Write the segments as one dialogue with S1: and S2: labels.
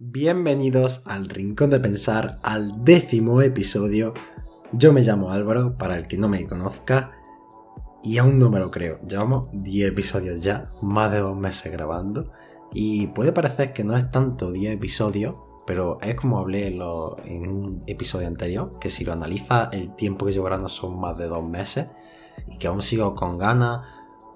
S1: Bienvenidos al Rincón de Pensar, al décimo episodio. Yo me llamo Álvaro, para el que no me conozca, y aún no me lo creo. Llevamos 10 episodios ya, más de dos meses grabando, y puede parecer que no es tanto 10 episodios, pero es como hablé en, un episodio anterior, que si lo analiza el tiempo que llevo grabando son más de dos meses, y que aún sigo con ganas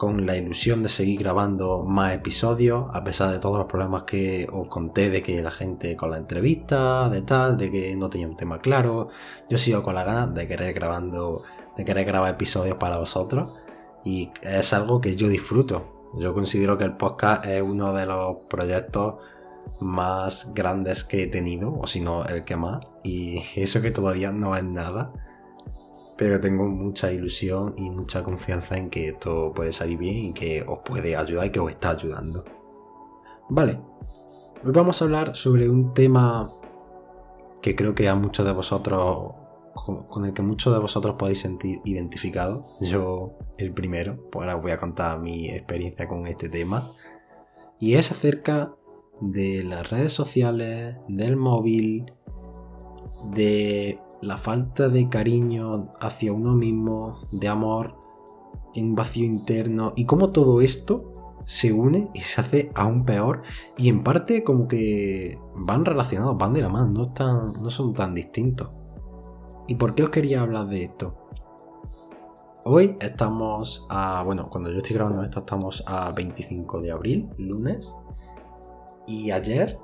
S1: con la ilusión de seguir grabando más episodios, a pesar de todos los problemas que os conté de que la gente con la entrevista, de tal, de que no tenía un tema claro. Yo sigo con la ganas de querer grabando, de querer grabar episodios para vosotros y es algo que yo disfruto. Yo considero que el podcast es uno de los proyectos más grandes que he tenido, o si no el que más, y eso que todavía no es nada pero tengo mucha ilusión y mucha confianza en que esto puede salir bien y que os puede ayudar y que os está ayudando. Vale, hoy vamos a hablar sobre un tema que creo que a muchos de vosotros, con el que muchos de vosotros podéis sentir identificados. Yo el primero, pues ahora os voy a contar mi experiencia con este tema. Y es acerca de las redes sociales, del móvil, de la falta de cariño hacia uno mismo, de amor, un vacío interno y cómo todo esto se une y se hace aún peor y en parte como que van relacionados, van de la mano, no, están, no son tan distintos. ¿Y por qué os quería hablar de esto? Hoy estamos a, bueno, cuando yo estoy grabando esto estamos a 25 de abril, lunes, y ayer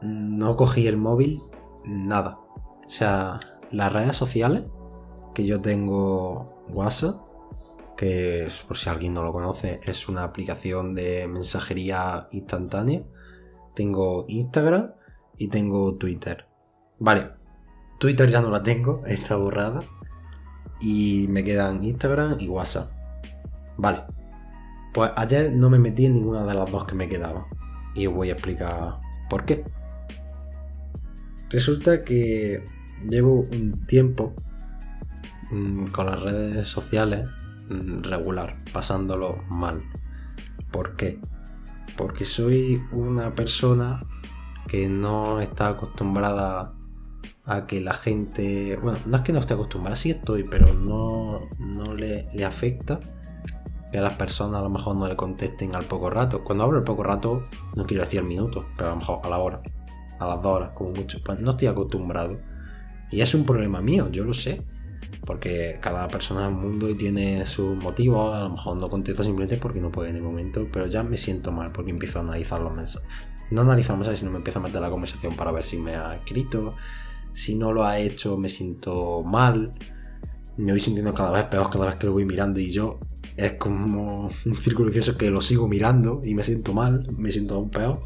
S1: no cogí el móvil nada. O sea, las redes sociales, que yo tengo WhatsApp, que por si alguien no lo conoce, es una aplicación de mensajería instantánea. Tengo Instagram y tengo Twitter. Vale, Twitter ya no la tengo, está borrada. Y me quedan Instagram y WhatsApp. Vale. Pues ayer no me metí en ninguna de las dos que me quedaban. Y os voy a explicar por qué. Resulta que llevo un tiempo mm, con las redes sociales mm, regular, pasándolo mal. ¿Por qué? Porque soy una persona que no está acostumbrada a que la gente. Bueno, no es que no esté acostumbrada, sí estoy, pero no, no le, le afecta que a las personas a lo mejor no le contesten al poco rato. Cuando hablo al poco rato, no quiero decir minutos, pero a lo mejor a la hora, a las dos horas, como mucho. Pues no estoy acostumbrado. Y es un problema mío, yo lo sé. Porque cada persona en el mundo tiene sus motivos, a lo mejor no contesta simplemente porque no puede en el momento, pero ya me siento mal porque empiezo a analizar los mensajes. No analizar los mensajes, sino me empiezo a meter la conversación para ver si me ha escrito. Si no lo ha hecho, me siento mal. Me voy sintiendo cada vez peor cada vez que lo voy mirando y yo es como un círculo vicioso que lo sigo mirando y me siento mal, me siento aún peor.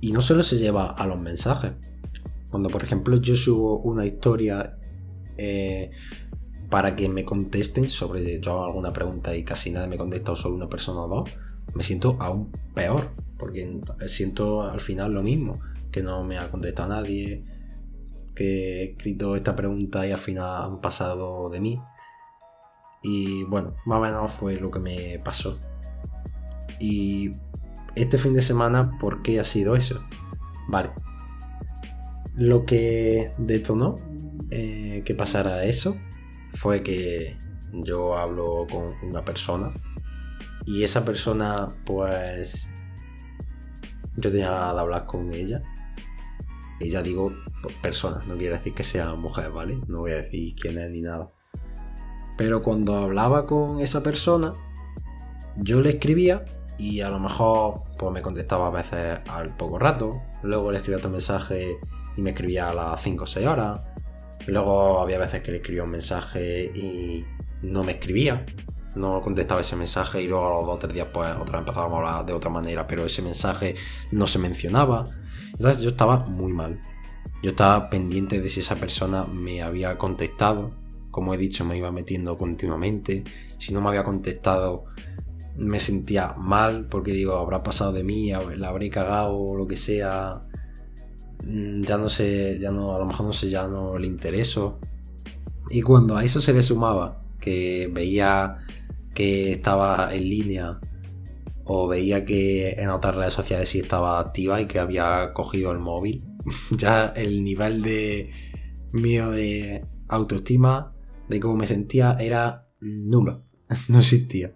S1: Y no solo se lleva a los mensajes, cuando, por ejemplo, yo subo una historia eh, para que me contesten sobre yo alguna pregunta y casi nadie me contesta o solo una persona o dos, me siento aún peor, porque siento al final lo mismo, que no me ha contestado nadie, que he escrito esta pregunta y al final han pasado de mí. Y bueno, más o menos fue lo que me pasó. Y este fin de semana, ¿por qué ha sido eso? Vale, lo que detonó eh, que pasara eso fue que yo hablo con una persona y esa persona pues yo tenía de hablar con ella y ya digo persona, no quiere decir que sea mujer, ¿vale? No voy a decir quién es ni nada. Pero cuando hablaba con esa persona, yo le escribía y a lo mejor pues me contestaba a veces al poco rato. Luego le escribía otro mensaje y me escribía a las 5 o 6 horas. Luego había veces que le escribía un mensaje y no me escribía. No contestaba ese mensaje y luego a los 2 o 3 días pues otra vez empezábamos a hablar de otra manera, pero ese mensaje no se mencionaba. Entonces yo estaba muy mal. Yo estaba pendiente de si esa persona me había contestado. Como he dicho, me iba metiendo continuamente. Si no me había contestado, me sentía mal porque digo, habrá pasado de mí, la habré cagado o lo que sea. Mm, ya no sé, ya no, a lo mejor no sé, ya no le intereso. Y cuando a eso se le sumaba que veía que estaba en línea o veía que en otras redes sociales sí estaba activa y que había cogido el móvil. ya el nivel de mío de autoestima, de cómo me sentía, era nulo. no existía.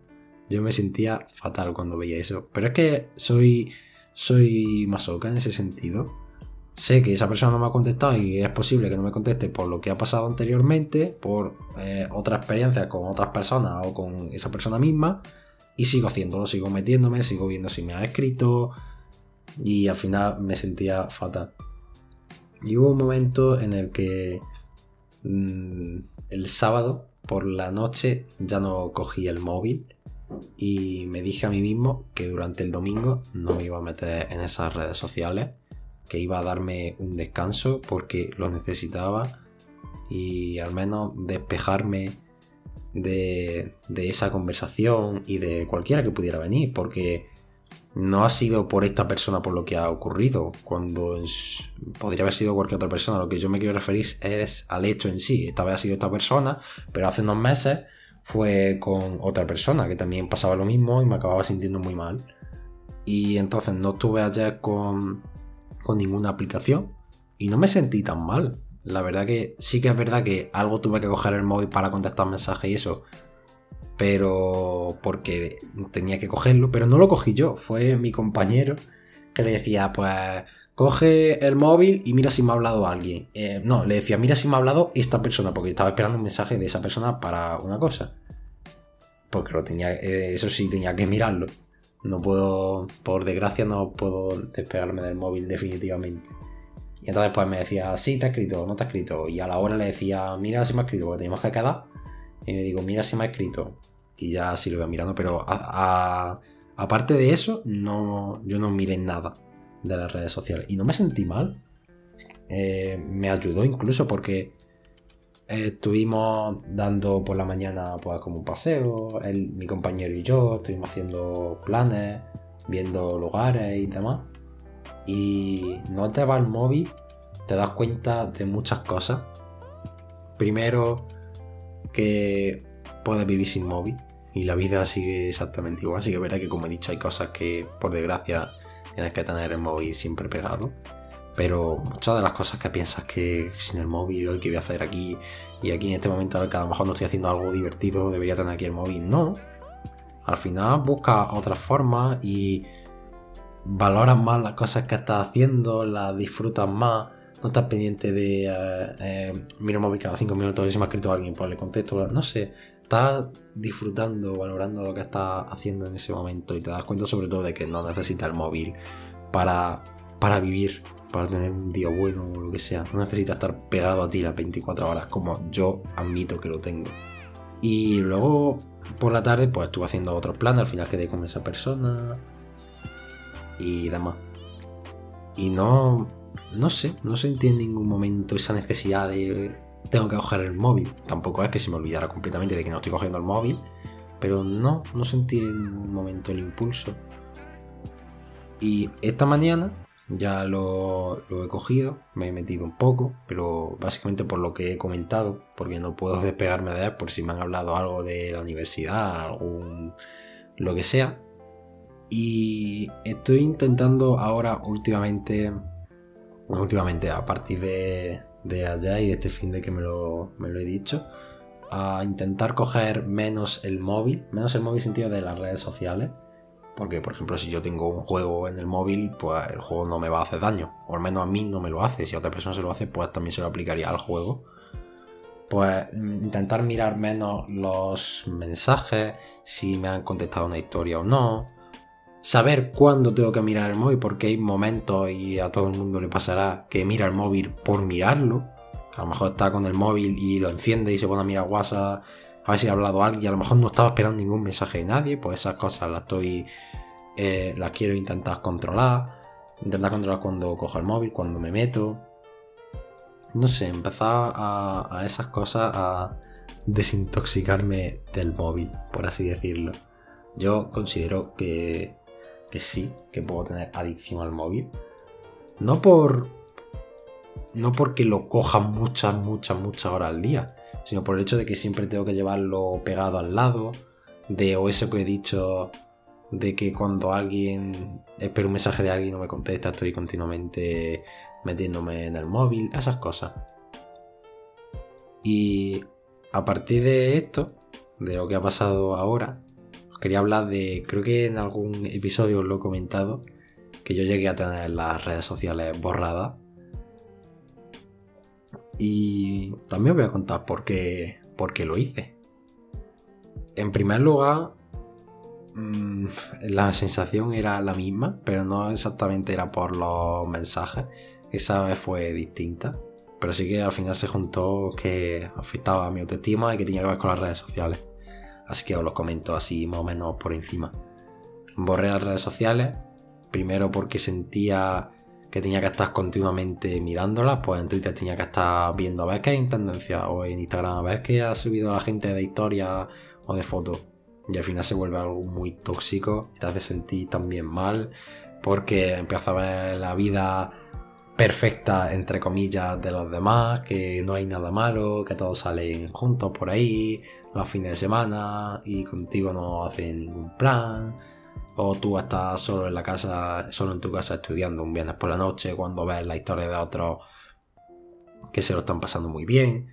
S1: Yo me sentía fatal cuando veía eso. Pero es que soy, soy masoca en ese sentido. Sé que esa persona no me ha contestado y es posible que no me conteste por lo que ha pasado anteriormente, por eh, otra experiencia con otras personas o con esa persona misma. Y sigo haciéndolo, sigo metiéndome, sigo viendo si me ha escrito. Y al final me sentía fatal. Y hubo un momento en el que mm, el sábado por la noche ya no cogí el móvil y me dije a mí mismo que durante el domingo no me iba a meter en esas redes sociales, que iba a darme un descanso porque lo necesitaba y al menos despejarme de, de esa conversación y de cualquiera que pudiera venir, porque no ha sido por esta persona por lo que ha ocurrido, cuando podría haber sido cualquier otra persona. Lo que yo me quiero referir es al hecho en sí. Esta vez ha sido esta persona, pero hace unos meses fue con otra persona que también pasaba lo mismo y me acababa sintiendo muy mal. Y entonces no estuve ayer con, con ninguna aplicación y no me sentí tan mal. La verdad que sí que es verdad que algo tuve que coger el móvil para contestar mensajes y eso, pero porque tenía que cogerlo, pero no lo cogí yo, fue mi compañero que le decía, pues coge el móvil y mira si me ha hablado alguien. Eh, no, le decía, mira si me ha hablado esta persona, porque estaba esperando un mensaje de esa persona para una cosa. Porque lo tenía, eh, eso sí, tenía que mirarlo. No puedo, por desgracia, no puedo despegarme del móvil definitivamente. Y entonces pues me decía, sí, te ha escrito, no te ha escrito. Y a la hora le decía, mira si me ha escrito, porque teníamos que quedar. Y me digo, mira si me ha escrito. Y ya así lo voy mirando. Pero aparte de eso, no, yo no miré nada de las redes sociales. Y no me sentí mal. Eh, me ayudó incluso porque estuvimos dando por la mañana pues como un paseo. mi compañero y yo estuvimos haciendo planes, viendo lugares y demás. Y no te va el móvil, te das cuenta de muchas cosas. Primero, que puedes vivir sin móvil y la vida sigue exactamente igual. Así que verá que, como he dicho, hay cosas que por desgracia tienes que tener el móvil siempre pegado. Pero muchas de las cosas que piensas que sin el móvil, hoy que voy a hacer aquí y aquí en este momento, que a lo mejor no estoy haciendo algo divertido, debería tener aquí el móvil. No. Al final busca otras formas y valoras más las cosas que estás haciendo, las disfrutas más. No estás pendiente de eh, eh, mira el móvil cada 5 minutos y si me ha escrito alguien, pues le contesto, no sé, estás disfrutando, valorando lo que estás haciendo en ese momento y te das cuenta sobre todo de que no necesitas el móvil para, para vivir, para tener un día bueno o lo que sea, no necesitas estar pegado a ti las 24 horas como yo admito que lo tengo. Y luego por la tarde pues estuve haciendo otros planes, al final quedé con esa persona y demás. Y no, no sé, no sentí en ningún momento esa necesidad de tengo que coger el móvil. Tampoco es que se me olvidara completamente de que no estoy cogiendo el móvil, pero no, no sentí en ningún momento el impulso. Y esta mañana ya lo, he cogido, me he metido un poco, pero básicamente por lo que he comentado, porque no puedo despegarme de él por si me han hablado algo de la universidad, algún lo que sea. Y estoy intentando ahora últimamente últimamente a partir de, allá y de este fin de que me lo, me lo he dicho, a intentar coger menos el móvil, menos el móvil sentido de las redes sociales. Porque, por ejemplo, si yo tengo un juego en el móvil, pues el juego no me va a hacer daño. O al menos a mí no me lo hace. Si a otra persona se lo hace, pues también se lo aplicaría al juego. Pues mm, intentar mirar menos los mensajes, si me han contestado una historia o no saber cuándo tengo que mirar el móvil, porque hay momentos y a todo el mundo le pasará que mira el móvil por mirarlo. a lo mejor está con el móvil y lo enciende y se pone a mirar WhatsApp a ver si ha hablado alguien. A lo mejor no estaba esperando ningún mensaje de nadie, pues esas cosas las estoy. Eh, las quiero intentar controlar. Intentar controlar cuando cojo el móvil, cuando me meto. No sé, empezar a, esas cosas a desintoxicarme del móvil, por así decirlo. Yo considero que que sí, que puedo tener adicción al móvil. No por. No porque lo coja muchas, muchas, muchas horas al día, sino por el hecho de que siempre tengo que llevarlo pegado al lado, de o eso que he dicho de que cuando alguien espero un mensaje de alguien y no me contesta, estoy continuamente metiéndome en el móvil, esas cosas. Y a partir de esto, de lo que ha pasado ahora, os quería hablar de, creo que en algún episodio os lo he comentado, que yo llegué a tener las redes sociales borradas. Y también voy a contar por qué, por qué lo hice. En primer lugar, mm, la sensación era la misma, pero no exactamente era por los mensajes. Esa vez fue distinta. Pero sí que al final se juntó que afectaba a mi autoestima y que tenía que ver con las redes sociales. Así que os lo comento así más o menos por encima. Borré las redes sociales, primero porque sentía que tenía que estar continuamente mirándolas, pues en Twitter tenía que estar viendo a ver qué hay en tendencia, o en Instagram a ver qué ha subido la gente de historia o de fotos. Y al final se vuelve algo muy tóxico, te hace sentir también mal, porque empieza a ver la vida perfecta, entre comillas, de los demás, que no hay nada malo, que todos salen juntos por ahí, los fines de semana, y contigo no hacen ningún plan. O tú estás solo en la casa, solo en tu casa estudiando un viernes por la noche, cuando ves la historia de otros que se lo están pasando muy bien.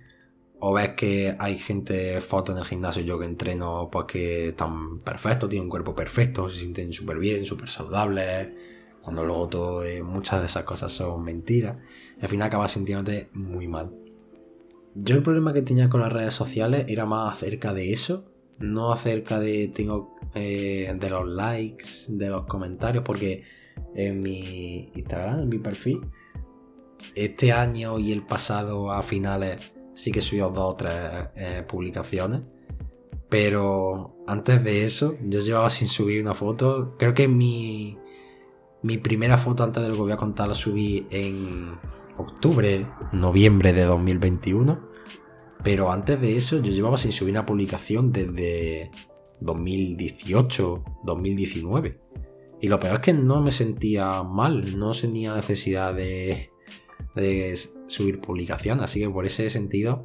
S1: O ves que hay gente, fotos en el gimnasio, yo que entreno, pues que están perfectos, tienen un cuerpo perfecto, se sienten súper bien, súper saludables cuando luego todo, muchas de esas cosas son mentiras, y al final acabas sintiéndote muy mal. Yo el problema que tenía con las redes sociales era más acerca de eso, no acerca de tengo eh, de los likes, de los comentarios, porque en mi Instagram, en mi perfil, este año y el pasado a finales sí que subió dos o tres eh, publicaciones. Pero antes de eso, yo llevaba sin subir una foto. Creo que mi, mi primera foto antes de lo que voy a contar la subí en octubre, noviembre de 2021. Pero antes de eso yo llevaba sin subir una publicación desde 2018, 2019. Y lo peor es que no me sentía mal, no tenía necesidad de, subir publicación. Así que por ese sentido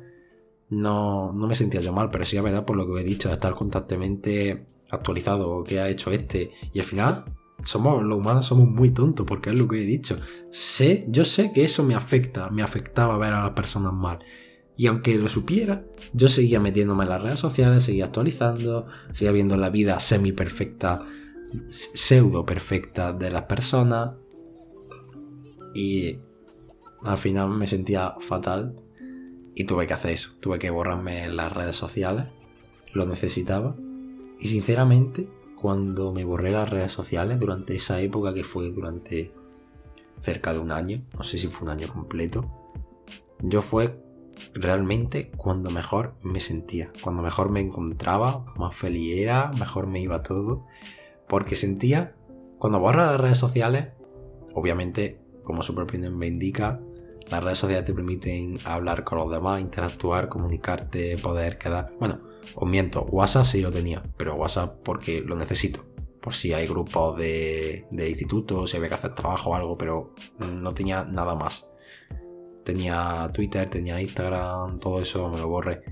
S1: no, no me sentía yo mal. Pero sí es verdad por lo que he dicho, de estar constantemente actualizado qué ha hecho este. Y al final somos, los humanos somos muy tontos, porque es lo que he dicho. Sé, yo sé que eso me afecta, me afectaba ver a las personas mal. Y aunque lo supiera, yo seguía metiéndome en las redes sociales, seguía actualizando, seguía viendo la vida semi perfecta, pseudo perfecta de las personas. Y al final me sentía fatal y tuve que hacer eso. Tuve que borrarme las redes sociales. Lo necesitaba. Y sinceramente, cuando me borré las redes sociales durante esa época que fue durante cerca de un año, no sé si fue un año completo, yo fue realmente cuando mejor me sentía, cuando mejor me encontraba, más feliz era, mejor me iba todo, porque sentía, cuando borras las redes sociales, obviamente, como su propio indica, las redes sociales te permiten hablar con los demás, interactuar, comunicarte, poder quedar. Bueno, os miento, WhatsApp sí lo tenía, pero WhatsApp porque lo necesito. Por si hay grupos de, de instituto, si había que hacer trabajo o algo, pero no tenía nada más. Tenía Twitter, tenía Instagram, todo eso me lo borré.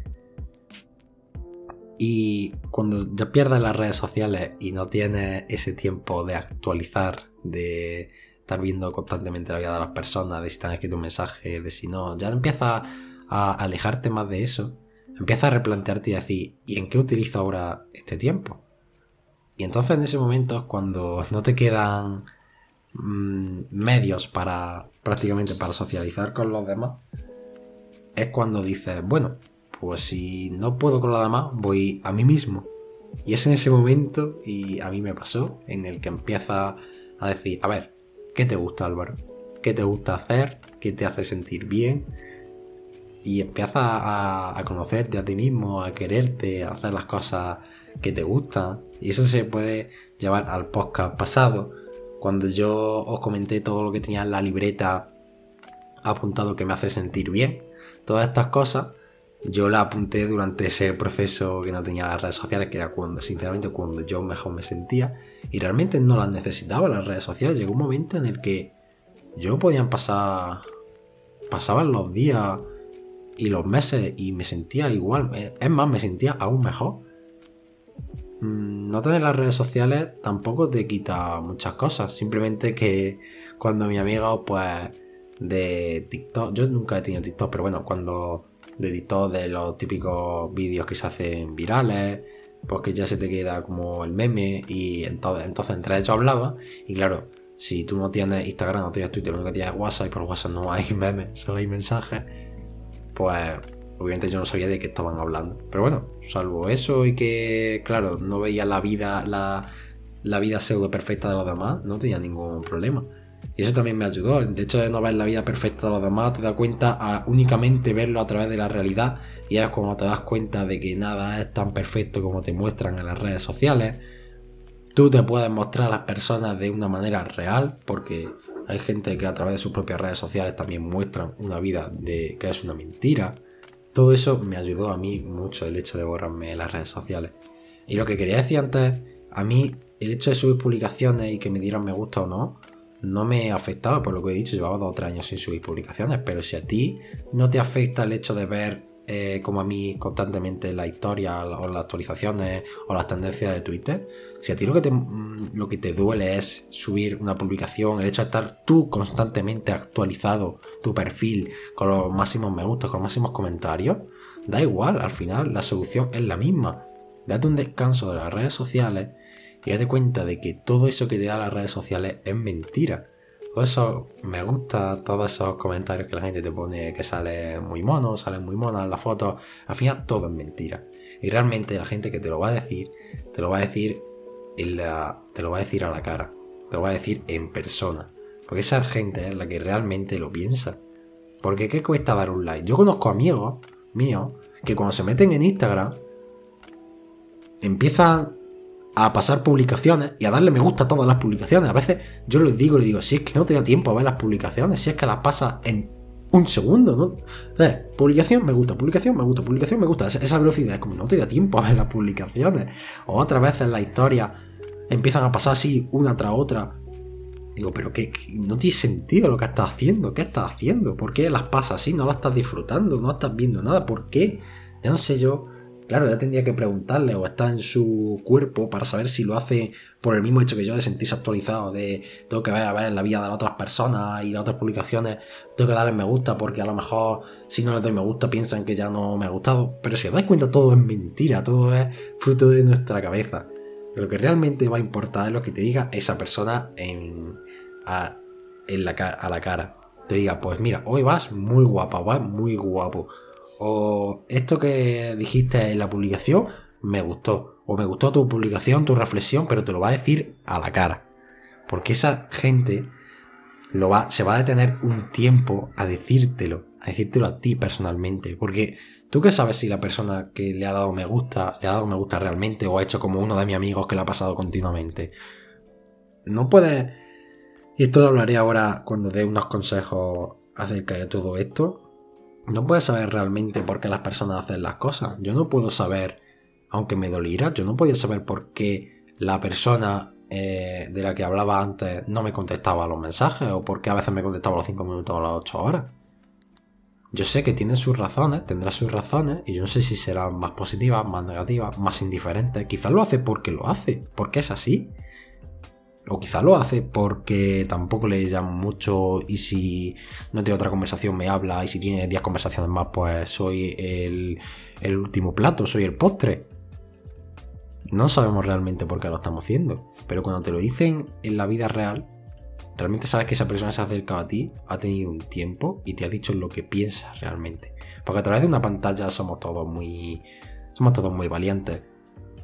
S1: Y cuando ya pierdes las redes sociales y no tienes ese tiempo de actualizar, de estar viendo constantemente la vida de las personas, de si te han escrito un mensaje, de si no, ya empiezas a alejarte más de eso, empiezas a replantearte y decir, ¿y en qué utilizo ahora este tiempo? Y entonces en ese momento es cuando no te quedan mm, medios para prácticamente para socializar con los demás, es cuando dices, bueno, pues si no puedo con los demás, voy a mí mismo. Y es en ese momento, y a mí me pasó, en el que empieza a decir, a ver, ¿Qué te gusta, Álvaro? ¿Qué te gusta hacer? ¿Qué te hace sentir bien? Y empiezas a, conocerte a ti mismo, a quererte, a hacer las cosas que te gustan. Y eso se puede llevar al podcast pasado, cuando yo os comenté todo lo que tenía en la libreta apuntado que me hace sentir bien. Todas estas cosas yo las apunté durante ese proceso que no tenía las redes sociales, que era cuando, sinceramente, cuando yo mejor me sentía. Y realmente no las necesitaba las redes sociales. Llegó un momento en el que yo podía pasar. Pasaban los días y los meses y me sentía igual. Es más, me sentía aún mejor. Mm, no tener las redes sociales tampoco te quita muchas cosas. Simplemente que cuando mi amigo, pues, de TikTok, yo nunca he tenido TikTok, pero bueno, cuando de TikTok de los típicos vídeos que se hacen virales, pues ya se te queda como el meme y entonces, entonces entre ellos hablaba y claro, si tú no tienes Instagram, no tienes Twitter, lo único que tienes es WhatsApp y por WhatsApp no hay memes, solo hay mensajes, pues obviamente yo no sabía de qué estaban hablando. Pero bueno, salvo eso y que, claro, no veía la vida, la, la vida pseudo perfecta de los demás, no tenía ningún problema. Y eso también me ayudó. El hecho de no ver la vida perfecta de los demás te da cuenta a únicamente verlo a través de la realidad. Y es cuando te das cuenta de que nada es tan perfecto como te muestran en las redes sociales. Tú te puedes mostrar a las personas de una manera real, porque hay gente que a través de sus propias redes sociales también muestran una vida de que es una mentira. Todo eso me ayudó a mí mucho el hecho de borrarme las redes sociales. Y lo que quería decir antes, a mí el hecho de subir publicaciones y que me dieran me gusta o no, no me afectaba, por lo que he dicho, llevaba dos o tres años sin subir publicaciones, pero si a ti no te afecta el hecho de ver eh, como a mí constantemente la historia o las actualizaciones o las tendencias de Twitter, si a ti lo que, te, mm, lo que te duele es subir una publicación, el hecho de estar tú constantemente actualizado tu perfil con los máximos me gusta, con los máximos comentarios, da igual, al final la solución es la misma. Date un descanso de las redes sociales y date cuenta de que todo eso que te da las redes sociales es mentira. Todo eso me gusta, todos esos comentarios que la gente te pone que sale muy mono, sale muy mona en la foto, al final todo es mentira. Y realmente la gente que te lo va a decir, te lo va a decir en te lo va a decir a la cara, te lo va a decir en persona. Porque esa gente es la que realmente lo piensa. Porque ¿qué cuesta dar un like? Yo conozco amigos míos que cuando se meten en Instagram empiezan a pasar publicaciones y a darle me gusta a todas las publicaciones. A veces yo les digo, les digo, si es que no te da tiempo a ver las publicaciones, si es que las pasas en un segundo, ¿no? publicación, me gusta, publicación, me gusta, publicación, me gusta. Esa velocidad es como no te da tiempo a ver las publicaciones. O otras veces la historia empiezan a pasar así una tras otra. Digo, pero que, no tiene sentido lo que estás haciendo. ¿Qué estás haciendo? ¿Por qué las pasas así? No las estás disfrutando, no estás viendo nada. ¿Por qué? Ya no sé yo Claro, ya tendría que preguntarle o está en su cuerpo para saber si lo hace por el mismo hecho que yo de sentirse actualizado, de tengo que ver a ver la vida de las otras personas y las otras publicaciones, tengo que darle me gusta porque a lo mejor si no les doy me gusta piensan que ya no me ha gustado. Pero si os dais cuenta todo es mentira, todo es fruto de nuestra cabeza. Lo que realmente va a importar es lo que te diga esa persona en, a, en la, a la cara. Te diga, pues mira, hoy vas muy guapa, vas muy guapo o esto que dijiste en la publicación me gustó, o me gustó tu publicación, tu reflexión, pero te lo va a decir a la cara. Porque esa gente lo va, se va a detener un tiempo a decírtelo, a decírtelo a ti personalmente. Porque tú qué sabes si la persona que le ha dado me gusta, le ha dado me gusta realmente, o ha hecho como uno de mis amigos que lo ha pasado continuamente. No puedes... Y esto lo hablaré ahora cuando dé unos consejos acerca de todo esto no puedes saber realmente por qué las personas hacen las cosas. Yo no puedo saber, aunque me doliera, yo no podía saber por qué la persona eh, de la que hablaba antes no me contestaba los mensajes o por qué a veces me contestaba los 5 minutos o las 8 horas. Yo sé que tiene sus razones, tendrá sus razones, y yo no sé si serán más positivas, más negativas, más indiferentes. Quizás lo hace porque lo hace, porque es así. O quizá lo hace porque tampoco le llamo mucho y si no tiene otra conversación me habla y si tiene 10 conversaciones más pues soy el, el último plato, soy el postre. No sabemos realmente por qué lo estamos haciendo, pero cuando te lo dicen en la vida real, realmente sabes que esa persona se ha acercado a ti, ha tenido un tiempo y te ha dicho lo que piensas realmente. Porque a través de una pantalla somos todos muy somos todos muy valientes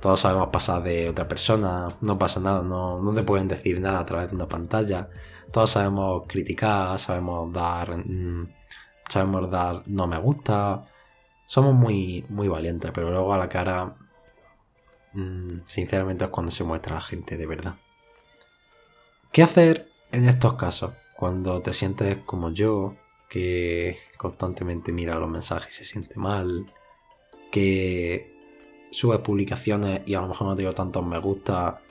S1: todos sabemos pasar de otra persona, no pasa nada, no, no te pueden decir nada a través de una pantalla. Todos sabemos criticar, sabemos dar. Mm, sabemos dar no me gusta. Somos muy, muy valientes, pero luego a la cara. Mm, sinceramente es cuando se muestra la gente de verdad. ¿Qué hacer en estos casos? Cuando te sientes como yo, que constantemente mira los mensajes y se siente mal, que subes publicaciones y a lo mejor no te dio tantos me gusta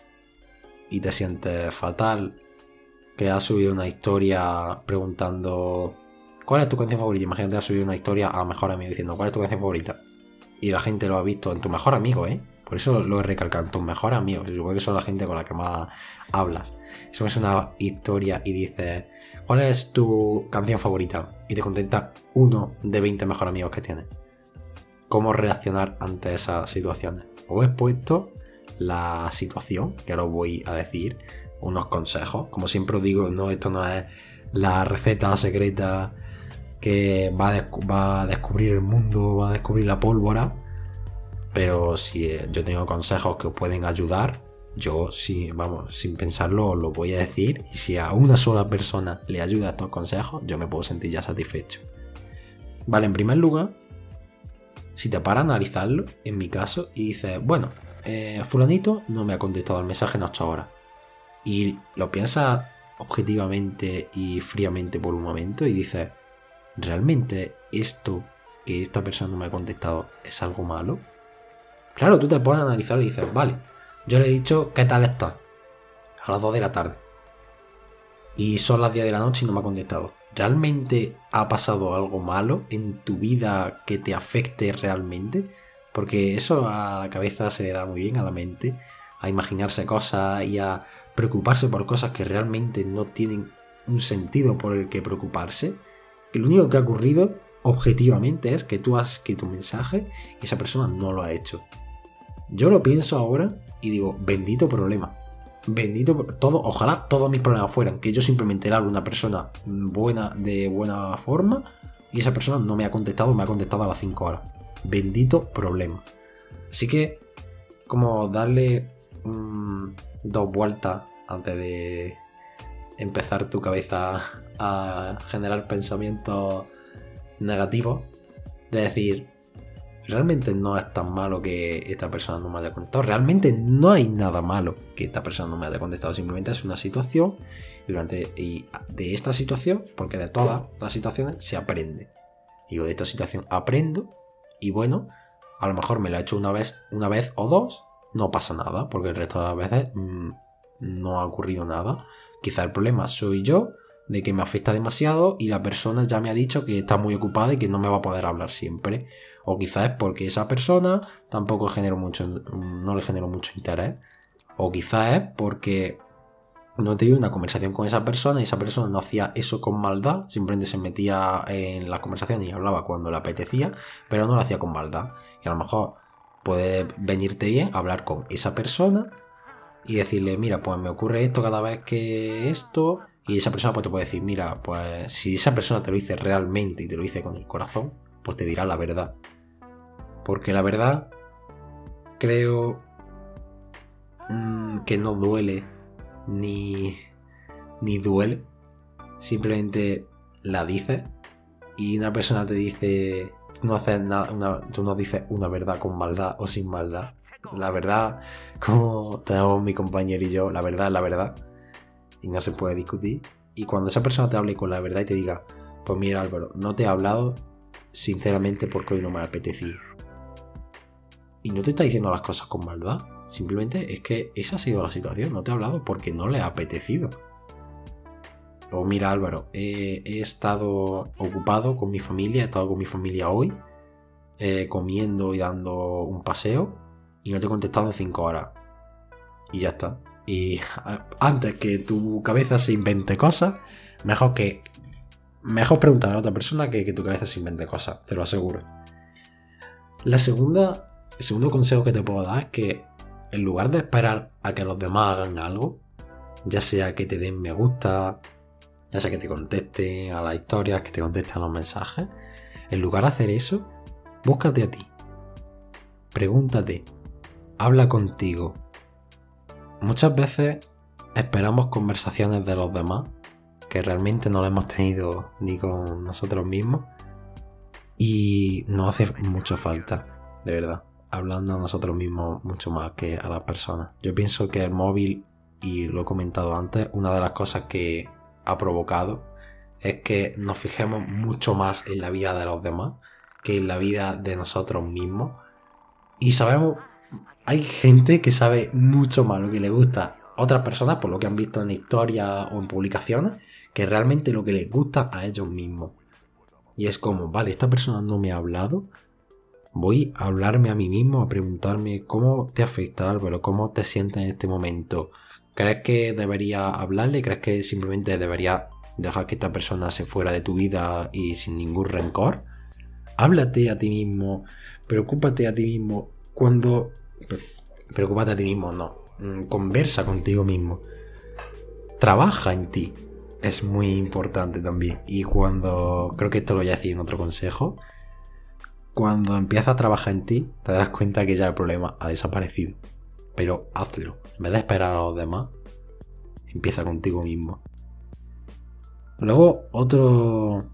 S1: y te sientes fatal, que has subido una historia preguntando ¿cuál es tu canción favorita? Imagínate has subido una historia a mejor amigo diciendo ¿cuál es tu canción favorita? Y la gente lo ha visto en tu mejor amigo, ¿eh? Por eso lo he recalcado. Tus mejores amigos. Supongo que son la gente con la que más hablas. Eso es una historia y dices, ¿cuál es tu canción favorita? Y te contenta uno de 20 mejores amigos que tienes. ¿Cómo reaccionar ante esas situaciones? Os he puesto la situación, que ahora os voy a decir, unos consejos. Como siempre os digo, no, esto no es la receta secreta que va a, va a descubrir el mundo, va a descubrir la pólvora. Pero si eh, yo tengo consejos que os pueden ayudar, yo sí, vamos, sin pensarlo lo voy a decir. Y si a una sola persona le ayuda estos consejos, yo me puedo sentir ya satisfecho. Vale, en primer lugar, si te para a analizarlo, en mi caso, y dices, bueno, eh, fulanito no me ha contestado el mensaje en 8 horas. Y lo piensas objetivamente y fríamente por un momento y dices, ¿realmente esto que esta persona no me ha contestado es algo malo? Claro, tú te a analizar y dices, vale, yo le he dicho, ¿qué tal está? A las 2 de la tarde. Y son las 10 de la noche y no me ha contestado. ¿Realmente ha pasado algo malo en tu vida que te afecte realmente? Porque eso a la cabeza se le da muy bien a la mente, a imaginarse cosas y a preocuparse por cosas que realmente no tienen un sentido por el que preocuparse. Que lo único que ha ocurrido objetivamente es que tú has escrito un mensaje y esa persona no lo ha hecho. Yo lo pienso ahora y digo, bendito problema. Bendito todo, ojalá todos mis problemas fueran que yo simplemente le hablo a una persona buena de buena forma y esa persona no me ha contestado, me ha contestado a las 5 horas. Bendito problema. Así que, como darle dos vueltas antes de empezar tu cabeza a generar pensamientos negativos, de decir, realmente no es tan malo que esta persona no me haya contestado, realmente no hay nada malo que esta persona no me haya contestado, simplemente es una situación y durante y de esta situación, porque de todas las situaciones se aprende. Y yo de esta situación aprendo y bueno, a lo mejor me lo he hecho una vez, una vez o dos, no pasa nada, porque el resto de las veces mm, no ha ocurrido nada. Quizá el problema soy yo, de que me afecta demasiado y la persona ya me ha dicho que está muy ocupada y que no me va a poder hablar siempre. O quizás es porque esa persona tampoco mucho, no le genero mucho interés. O quizás es porque no tenido una conversación con esa persona y esa persona no hacía eso con maldad, simplemente se metía en la conversación y hablaba cuando le apetecía, pero no lo hacía con maldad. Y a lo mejor puede venirte bien hablar con esa persona y decirle, mira, pues me ocurre esto cada vez que esto. Y esa persona pues te puede decir, mira, pues si esa persona te lo dice realmente y te lo dice con el corazón, pues te dirá la verdad. Porque la verdad, creo mm, que no duele ni, ni duele. Simplemente la dices y una persona te dice, no haces nada, tú no dices una verdad con maldad o sin maldad. La verdad, como tenemos mi compañero y yo, la verdad es la verdad. Y no se puede discutir. Y cuando esa persona te hable con la verdad y te diga, pues mira Álvaro, no te he hablado sinceramente porque hoy no me ha apetecido. Y no te está diciendo las cosas con maldad. Simplemente es que esa ha sido la situación. No te he hablado porque no le ha apetecido. O mira Álvaro, he, estado ocupado con mi familia, he estado con mi familia hoy, eh, comiendo y dando un paseo, y no te he contestado en 5 horas. Y ya está. Y antes que tu cabeza se invente cosas, mejor que. Mejor preguntar a otra persona que tu cabeza se invente cosas, te lo aseguro. La segunda. El segundo consejo que te puedo dar es que en lugar de esperar a que los demás hagan algo, ya sea que te den me gusta, ya sea que te contesten a las historias, que te contesten a los mensajes, en lugar de hacer eso, búscate a ti. Pregúntate, habla contigo. Muchas veces esperamos conversaciones de los demás que realmente no las hemos tenido ni con nosotros mismos y nos hace mucha falta, de verdad, hablando a nosotros mismos mucho más que a las personas. Yo pienso que el móvil, y lo he comentado antes, una de las cosas que ha provocado es que nos fijemos mucho más en la vida de los demás que en la vida de nosotros mismos. Y sabemos, hay gente que sabe mucho más lo que le gusta a otras personas por lo que han visto en historias o en publicaciones que realmente lo que les gusta a ellos mismos. Y es como, vale, esta persona no me ha hablado Voy a hablarme a mí mismo, a preguntarme cómo te afecta Álvaro, cómo te sientes en este momento. ¿Crees que debería hablarle? ¿Crees que simplemente debería dejar que esta persona se fuera de tu vida y sin ningún rencor? Háblate a ti mismo, preocúpate a ti mismo. Cuando... Preocúpate a ti mismo, no. Mm, conversa contigo mismo. Trabaja en ti. Es muy importante también. Y cuando... Creo que esto lo voy a decir en otro consejo. Cuando empiezas a trabajar en ti, te darás cuenta que ya el problema ha desaparecido. Pero hazlo. En vez de esperar a los demás, empieza contigo mismo. Luego, otro...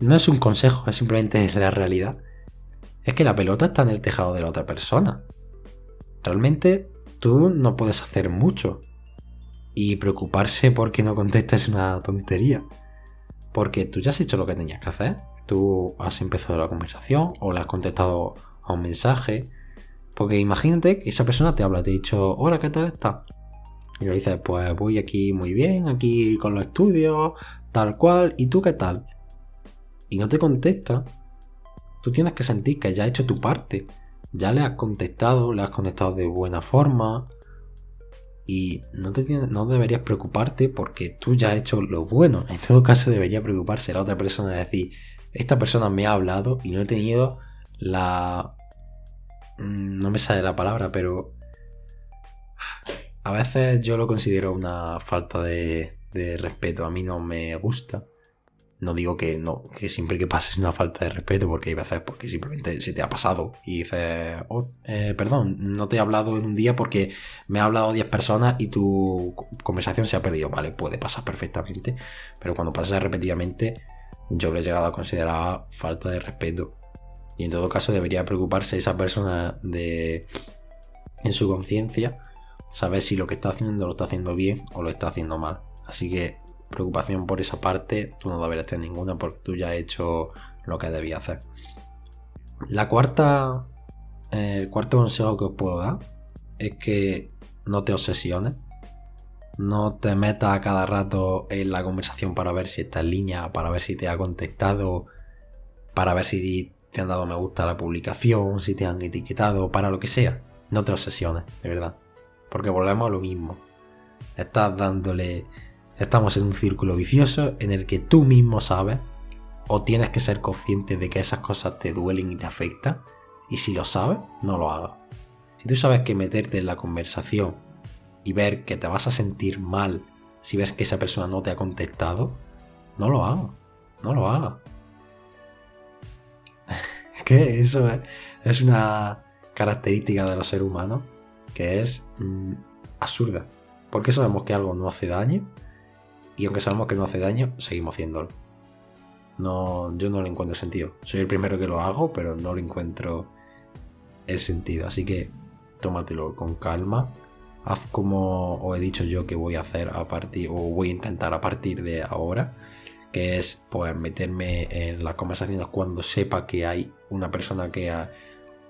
S1: No es un consejo, es simplemente la realidad. Es que la pelota está en el tejado de la otra persona. Realmente tú no puedes hacer mucho. Y preocuparse porque no contestas es una tontería. Porque tú ya has hecho lo que tenías que hacer. Tú has empezado la conversación o le has contestado a un mensaje. Porque imagínate que esa persona te habla, te ha dicho, hola, ¿qué tal estás? Y le dices, pues voy aquí muy bien, aquí con los estudios, tal cual, ¿y tú qué tal? Y no te contesta. Tú tienes que sentir que ya has hecho tu parte. Ya le has contestado, le has contestado de buena forma. Y no, te no deberías preocuparte porque tú ya has hecho lo bueno. En todo caso debería preocuparse la otra persona de decir, esta persona me ha hablado y no he tenido la... No me sale la palabra, pero... A veces yo lo considero una falta de, respeto. A mí no me gusta. No digo que no, que siempre que pases una falta de respeto, porque hay veces porque simplemente se te ha pasado y dices, oh, eh, perdón, no te he hablado en un día porque me ha hablado 10 personas y tu conversación se ha perdido. Vale, puede pasar perfectamente, pero cuando pasa repetidamente, yo lo he llegado a considerar falta de respeto. Y en todo caso debería preocuparse esa persona de en su conciencia, saber si lo que está haciendo lo está haciendo bien o lo está haciendo mal. Así que preocupación por esa parte, tú no deberías tener ninguna porque tú ya has hecho lo que debías hacer. La cuarta, el cuarto consejo que os puedo dar es que no te obsesiones. No te metas a cada rato en la conversación para ver si está en línea, para ver si te ha contestado, para ver si te han dado me gusta a la publicación, si te han etiquetado, para lo que sea. No te obsesiones, de verdad. Porque volvemos a lo mismo. Estás dándole Estamos en un círculo vicioso en el que tú mismo sabes o tienes que ser consciente de que esas cosas te duelen y te afectan. Y si lo sabes, no lo hagas. Si tú sabes que meterte en la conversación y ver que te vas a sentir mal si ves que esa persona no te ha contestado, no lo hagas. No lo hagas. es que eso es, una característica de los seres humanos que es mm, absurda. Porque sabemos que algo no hace daño y aunque sabemos que no hace daño, seguimos haciéndolo. No, yo no le encuentro sentido. Soy el primero que lo hago, pero no le encuentro el sentido. Así que tómatelo con calma. Haz como os he dicho yo que voy a hacer a partir, o voy a intentar a partir de ahora. Que es pues meterme en las conversaciones cuando sepa que hay una persona que ha,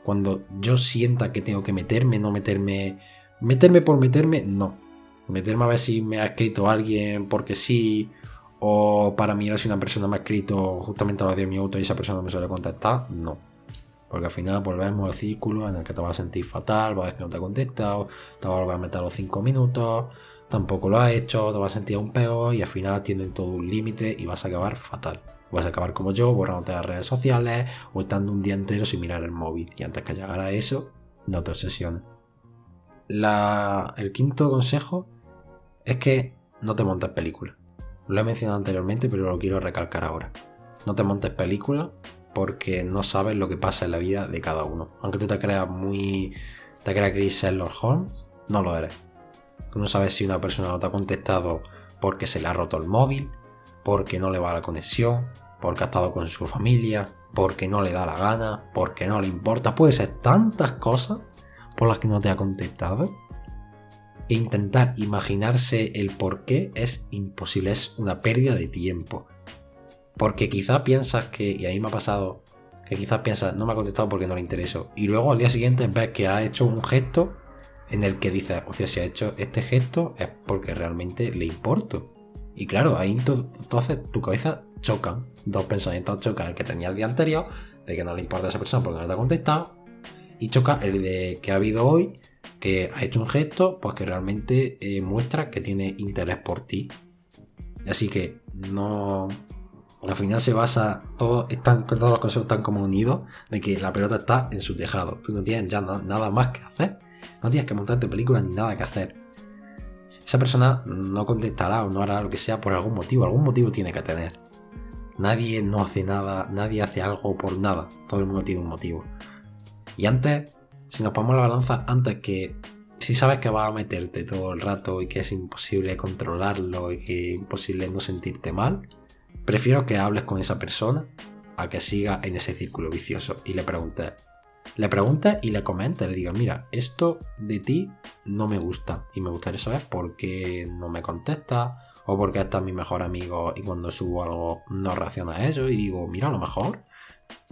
S1: cuando yo sienta que tengo que meterme, no meterme. Meterme por meterme, no meterme a ver si me ha escrito alguien porque sí, o para mirar si una persona me ha escrito justamente a los 10 minutos y esa persona me suele contestar, no. Porque al final volvemos al círculo en el que te vas a sentir fatal, vas a ver que no te ha contestado, te vas a volver a meter los 5 minutos, tampoco lo has hecho, te vas a sentir aún peor y al final tienen todo un límite y vas a acabar fatal. Vas a acabar como yo, borrándote las redes sociales o estando un día entero sin mirar el móvil. Y antes que llegara a eso, no te obsesiones. El quinto consejo es que no te montes películas. Lo he mencionado anteriormente, pero lo quiero recalcar ahora. No te montes películas porque no sabes lo que pasa en la vida de cada uno. Aunque tú te creas muy. te creas Chris Sherlock Holmes, no lo eres. Tú no sabes si una persona no te ha contestado porque se le ha roto el móvil, porque no le va la conexión, porque ha estado con su familia, porque no le da la gana, porque no le importa. Puede ser tantas cosas por las que no te ha contestado e intentar imaginarse el por qué es imposible, es una pérdida de tiempo. Porque quizá piensas que, y a mí me ha pasado, que quizás piensas, no me ha contestado porque no le intereso. Y luego al día siguiente ves que ha hecho un gesto en el que dices, hostia, si ha hecho este gesto es porque realmente le importo. Y claro, ahí entonces tu cabeza chocan, dos pensamientos chocan, el que tenía el día anterior, de que no le importa a esa persona porque no te ha contestado. Y choca el de que ha habido hoy, que ha hecho un gesto, pues que realmente eh, muestra que tiene interés por ti. Así que no. Al final se basa, todos, están, todos los consejos están como unidos de que la pelota está en su tejado. Tú no tienes ya nada más que hacer. No tienes que montarte películas ni nada que hacer. Esa persona no contestará o no hará lo que sea por algún motivo. Algún motivo tiene que tener. Nadie no hace nada, nadie hace algo por nada. Todo el mundo tiene un motivo. Y antes, si nos ponemos la balanza, antes que si sabes que vas a meterte todo el rato y que es imposible controlarlo y que es imposible no sentirte mal, prefiero que hables con esa persona a que siga en ese círculo vicioso y le preguntes. Le preguntes y le comentes, le digas, mira, esto de ti no me gusta y me gustaría saber por qué no me contestas o porque estás mi mejor amigo y cuando subo algo no reacciona a ello y digo, mira, a lo mejor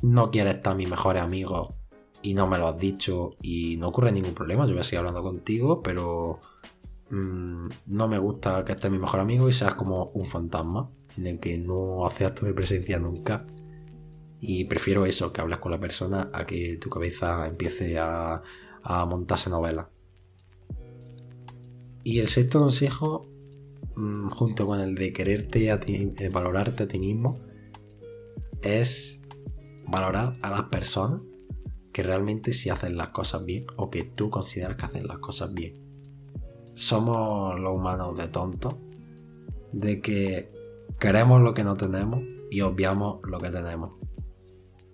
S1: no quieres estar mi mejor amigo y no me lo has dicho y no ocurre ningún problema, yo voy a seguir hablando contigo, pero mm, no me gusta que estés mi mejor amigo y seas como un fantasma en el que no hace acto de presencia nunca. Y prefiero eso, que hables con la persona, a que tu cabeza empiece a, montarse novela. Y el sexto consejo Mm, junto con el de quererte a eh, valorarte a ti mismo, es valorar a las personas que realmente si hacen las cosas bien o que tú consideras que hacen las cosas bien. Somos los humanos de tontos, de que queremos lo que no tenemos y obviamos lo que tenemos.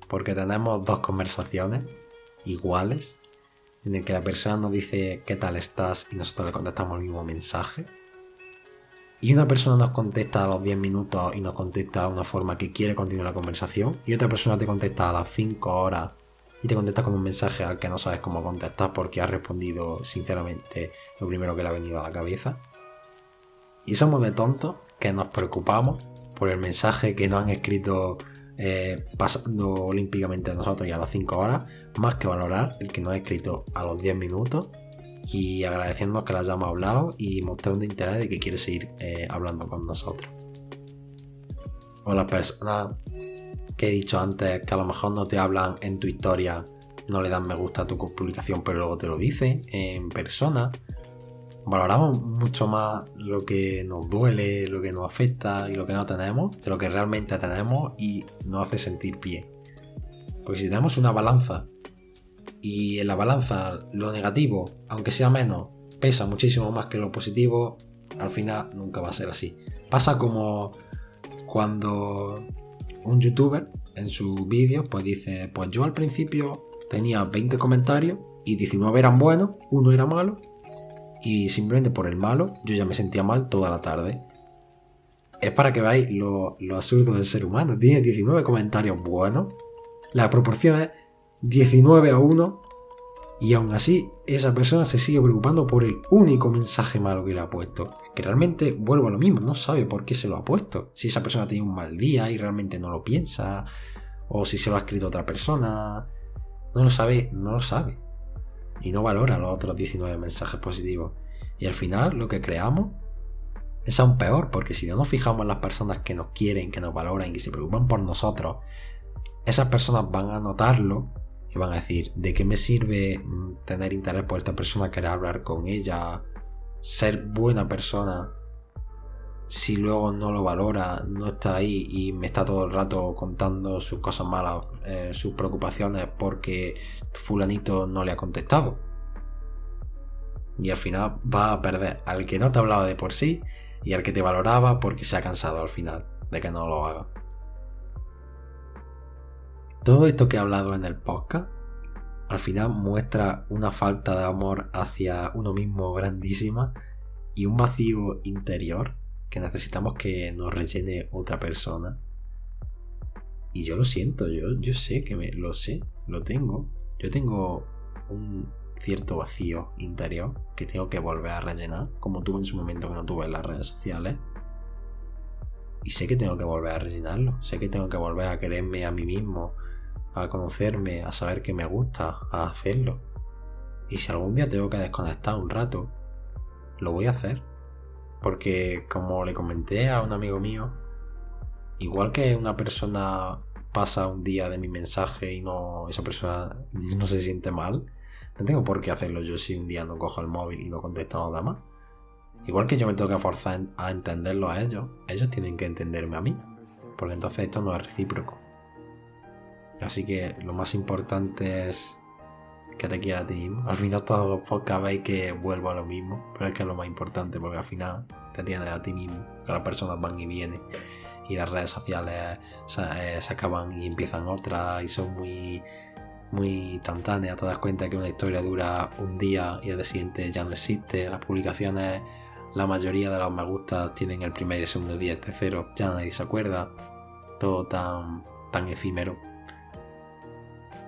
S1: Porque tenemos dos conversaciones iguales en el que la persona nos dice qué tal estás y nosotros le contestamos el mismo mensaje y una persona nos contesta a los 10 minutos y nos contesta de una forma que quiere continuar la conversación, y otra persona te contesta a las 5 horas y te contesta con un mensaje al que no sabes cómo contestar porque ha respondido sinceramente lo primero que le ha venido a la cabeza. Y somos de tontos que nos preocupamos por el mensaje que nos han escrito eh, pasando olímpicamente a nosotros y a las 5 horas, más que valorar el que nos ha escrito a los 10 minutos y agradeciendo que la hayamos hablado y mostrando interés de que quiere seguir eh, hablando con nosotros. O las personas que he dicho antes que a lo mejor no te hablan en tu historia, no le dan me gusta a tu publicación, pero luego te lo dicen en persona. Valoramos mucho más lo que nos duele, lo que nos afecta y lo que no tenemos, de lo que realmente tenemos y nos hace sentir bien. Porque si tenemos una balanza y en la balanza lo negativo, aunque sea menos, pesa muchísimo más que lo positivo, al final nunca va a ser así. Pasa como cuando un youtuber en su vídeo pues dice, pues yo al principio tenía 20 comentarios y 19 eran buenos, uno era malo y simplemente por el malo yo ya me sentía mal toda la tarde. Es para que veáis lo, lo absurdo del ser humano. Tiene 19 comentarios buenos. La proporción es 19 a 1 y aún así esa persona se sigue preocupando por el único mensaje malo que le ha puesto. Que realmente vuelvo a lo mismo, no sabe por qué se lo ha puesto. Si esa persona tiene un mal día y realmente no lo piensa, o si se lo ha escrito otra persona, no lo sabe, no lo sabe. Y no valora los otros 19 mensajes positivos. Y al final lo que creamos es aún peor, porque si no nos fijamos en las personas que nos quieren, que nos valoran, que se preocupan por nosotros, esas personas van a notarlo y van a decir, ¿de qué me sirve mm, tener interés por esta persona, querer hablar con ella, ser buena persona, si luego no lo valora, no está ahí y me está todo el rato contando sus cosas malas, eh, sus preocupaciones porque fulanito no le ha contestado? Y al final va a perder al que no te ha hablado de por sí y al que te valoraba porque se ha cansado al final de que no lo haga. Todo esto que he hablado en el podcast al final muestra una falta de amor hacia uno mismo grandísima y un vacío interior que necesitamos que nos rellene otra persona. Y yo lo siento, yo, yo sé que me lo sé, lo tengo. Yo tengo un cierto vacío interior que tengo que volver a rellenar, como tuve en su momento que no tuve en las redes sociales. Y sé que tengo que volver a rellenarlo, sé que tengo que volver a quererme a mí mismo, a conocerme, a saber que me gusta, a hacerlo. Y si algún día tengo que desconectar un rato, lo voy a hacer. Porque como le comenté a un amigo mío, igual que una persona pasa un día de mi mensaje y no esa persona no se siente mal, no tengo por qué hacerlo yo si un día no cojo el móvil y no contesto a los demás. Igual que yo me tengo que forzar a entenderlo a ellos, ellos tienen que entenderme a mí, porque entonces esto no es recíproco. Así que lo más importante es que te quiera a ti mismo. Al final todos los podcasts veis que vuelvo a lo mismo, pero es que es lo más importante porque al final te tienes a ti mismo, que las personas van y vienen y las redes sociales se, acaban y empiezan otras y son muy muy instantáneas, te das cuenta que una historia dura un día y al siguiente ya no existe, las publicaciones, la mayoría de los me gusta tienen el primer y el segundo día, el tercero ya nadie se acuerda, todo tan, tan efímero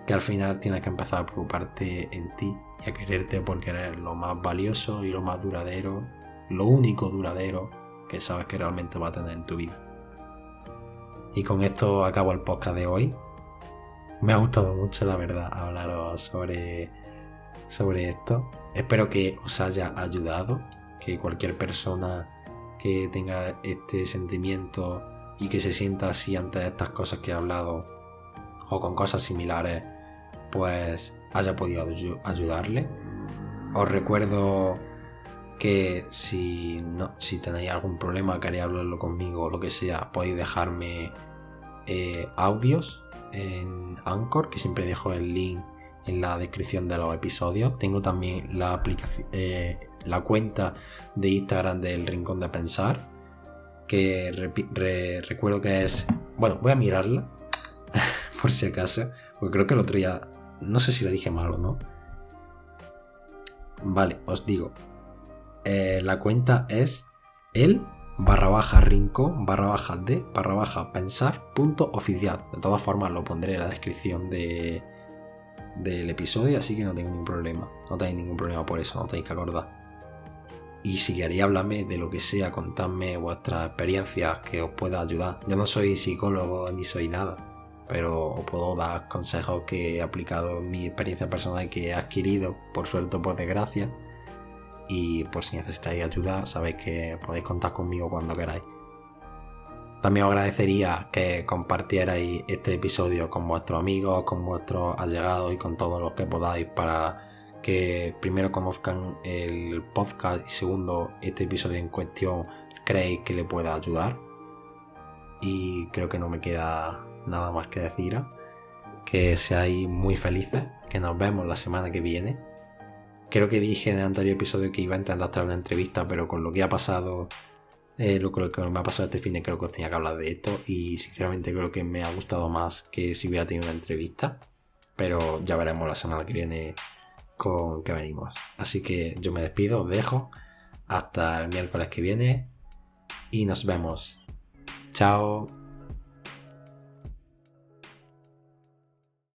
S1: que al final tienes que empezar a preocuparte en ti y a quererte porque eres lo más valioso y lo más duradero, lo único duradero que sabes que realmente va a tener en tu vida. Y con esto acabo el podcast de hoy. Me ha gustado mucho, la verdad, hablaros sobre, sobre esto. Espero que os haya ayudado, que cualquier persona que tenga este sentimiento y que se sienta así ante estas cosas que he hablado o con cosas similares pues haya podido ayudarle. Os recuerdo que si, no, si tenéis algún problema, queréis hablarlo conmigo o lo que sea, podéis dejarme eh, audios en Anchor, que siempre dejo el link en la descripción de los episodios. Tengo también la eh, la cuenta de Instagram del Rincón de Pensar, que recuerdo que es, bueno, voy a mirarla por si acaso, porque creo que el otro día no sé si lo dije mal o no. Vale, os digo. Eh, la cuenta es el barra baja rincón barra baja de barra baja pensar punto oficial. De todas formas lo pondré en la descripción de, del episodio, así que no tengo ningún problema. No tenéis ningún problema por eso, no tenéis que acordar. Y si queréis hablarme de lo que sea, contadme vuestras experiencias que os pueda ayudar. Yo no soy psicólogo ni soy nada pero os puedo dar consejos que he aplicado en mi experiencia personal y que he adquirido por suerte o por desgracia. Y por si necesitáis ayuda, sabéis que podéis contar conmigo cuando queráis. También os agradecería que compartierais este episodio con vuestros amigos, con vuestros allegados y con todos los que podáis para que primero conozcan el podcast y segundo este episodio en cuestión creéis que le pueda ayudar. Y creo que no me queda nada más que decir. Que seáis muy felices, que nos vemos la semana que viene. Creo que dije en el anterior episodio que iba a intentar traer una entrevista, pero con lo que ha pasado, eh, lo, que me ha pasado este fin, creo que os tenía que hablar de esto. Y sinceramente creo que me ha gustado más que si hubiera tenido una entrevista. Pero ya veremos la semana que viene con qué venimos. Así que yo me despido, os dejo. Hasta el miércoles que viene. Y nos vemos. Chao.